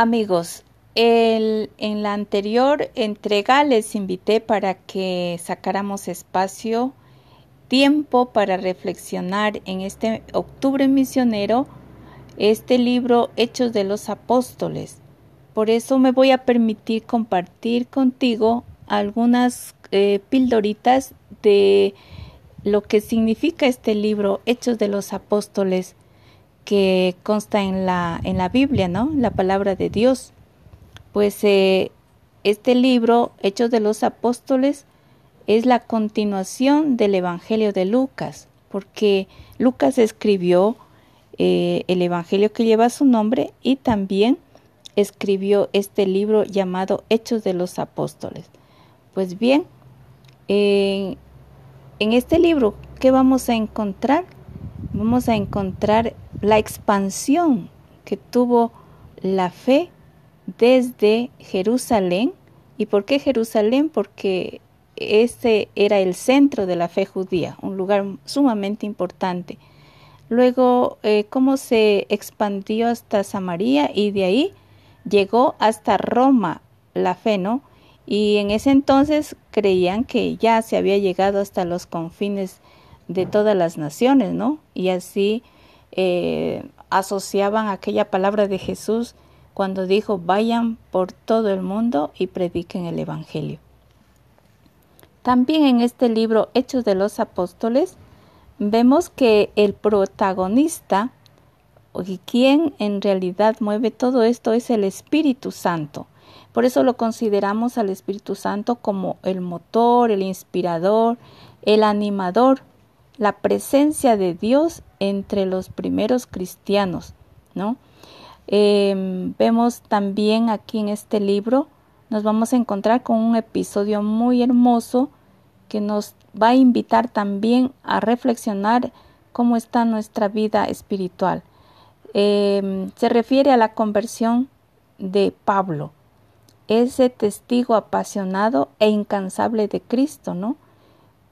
Amigos, en la anterior entrega les invité para que sacáramos espacio, tiempo para reflexionar en este octubre misionero este libro Hechos de los Apóstoles. Por eso me voy a permitir compartir contigo algunas eh, pildoritas de lo que significa este libro Hechos de los Apóstoles que consta en la, en la Biblia, ¿no? La palabra de Dios. Pues eh, este libro, Hechos de los Apóstoles, es la continuación del Evangelio de Lucas, porque Lucas escribió eh, el Evangelio que lleva su nombre y también escribió este libro llamado Hechos de los Apóstoles. Pues bien, en este libro, ¿qué vamos a encontrar? Vamos a encontrar la expansión que tuvo la fe desde Jerusalén. ¿Y por qué Jerusalén? Porque ese era el centro de la fe judía, un lugar sumamente importante. Luego, eh, cómo se expandió hasta Samaria y de ahí llegó hasta Roma la fe, ¿no? Y en ese entonces creían que ya se había llegado hasta los confines de todas las naciones, ¿no? Y así eh, asociaban aquella palabra de Jesús cuando dijo, vayan por todo el mundo y prediquen el Evangelio. También en este libro Hechos de los Apóstoles vemos que el protagonista y quien en realidad mueve todo esto es el Espíritu Santo. Por eso lo consideramos al Espíritu Santo como el motor, el inspirador, el animador, la presencia de Dios entre los primeros cristianos, ¿no? Em, vemos también aquí en este libro, nos vamos a encontrar con un episodio muy hermoso que nos va a invitar también a reflexionar cómo está nuestra vida espiritual. Em, se refiere a la conversión de Pablo, ese testigo apasionado e incansable de Cristo, ¿no?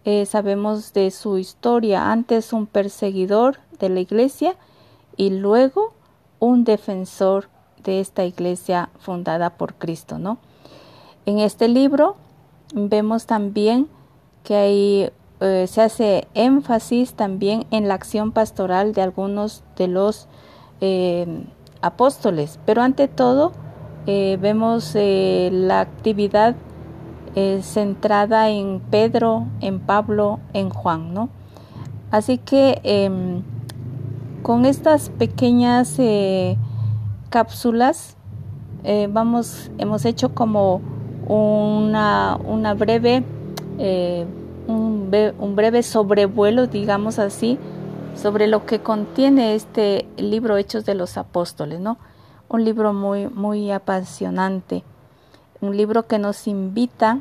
Eh, sabemos de su historia, antes un perseguidor de la iglesia y luego un defensor de esta iglesia fundada por Cristo, ¿no? En este libro vemos también que eh, se hace énfasis también en la acción pastoral de algunos de los eh, apóstoles, pero ante todo vemos la actividad centrada en Pedro, en Pablo, en Juan, ¿no? Así que em, con estas pequeñas cápsulas vamos, hemos hecho como una, una breve eh, un, breve sobrevuelo, digamos así, sobre lo que contiene este libro Hechos de los Apóstoles, ¿no? Un libro muy, muy apasionante, un libro que nos invita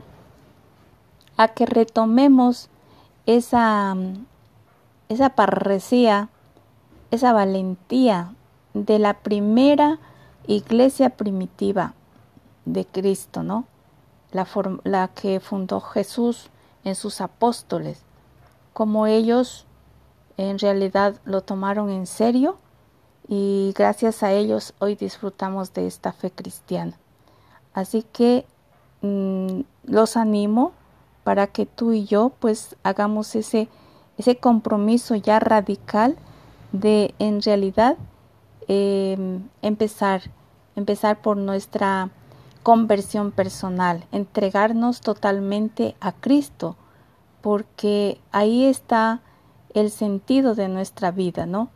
a que retomemos esa, esa parresía, esa valentía de la primera iglesia primitiva de Cristo, ¿no? la, que fundó Jesús en sus apóstoles, como ellos en realidad lo tomaron en serio y gracias a ellos hoy disfrutamos de esta fe cristiana. Así que mm, los animo para que tú y yo pues hagamos ese, ese compromiso ya radical de en realidad em, empezar, empezar por nuestra conversión personal, entregarnos totalmente a Cristo, porque ahí está el sentido de nuestra vida, ¿no?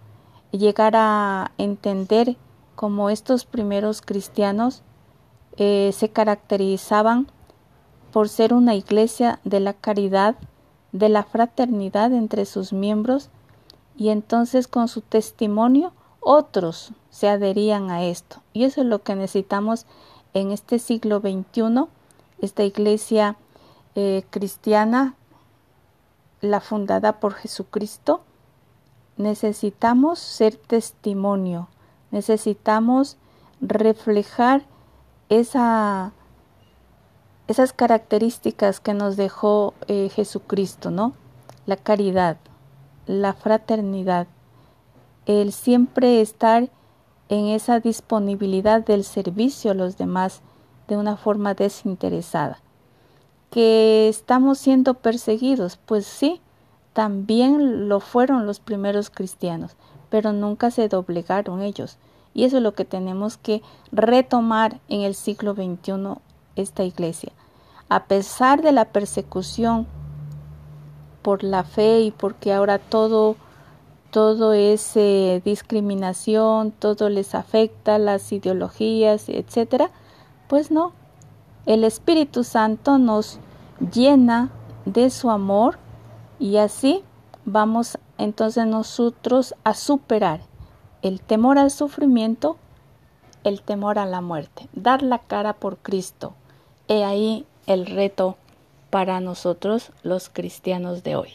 Llegar a entender cómo estos primeros cristianos eh, se caracterizaban por ser una iglesia de la caridad, de la fraternidad entre sus miembros, y entonces con su testimonio otros se adherían a esto. Y eso es lo que necesitamos en este siglo XXI, esta iglesia eh, cristiana, la fundada por Jesucristo, necesitamos ser testimonio, necesitamos reflejar esa, esas características que nos dejó eh, Jesucristo, ¿no? La caridad, la fraternidad, el siempre estar en esa disponibilidad del servicio a los demás de una forma desinteresada. Que estamos siendo perseguidos, pues sí, también lo fueron los primeros cristianos, pero nunca se doblegaron ellos. Y eso es lo que tenemos que retomar en el siglo XXI esta iglesia. A pesar de la persecución por la fe y porque ahora todo todo es eh, discriminación, todo les afecta, las ideologías, etcétera, pues no. El Espíritu Santo nos llena de su amor y así vamos entonces nosotros a superar el temor al sufrimiento, el temor a la muerte, dar la cara por Cristo. He ahí el reto para nosotros los cristianos de hoy.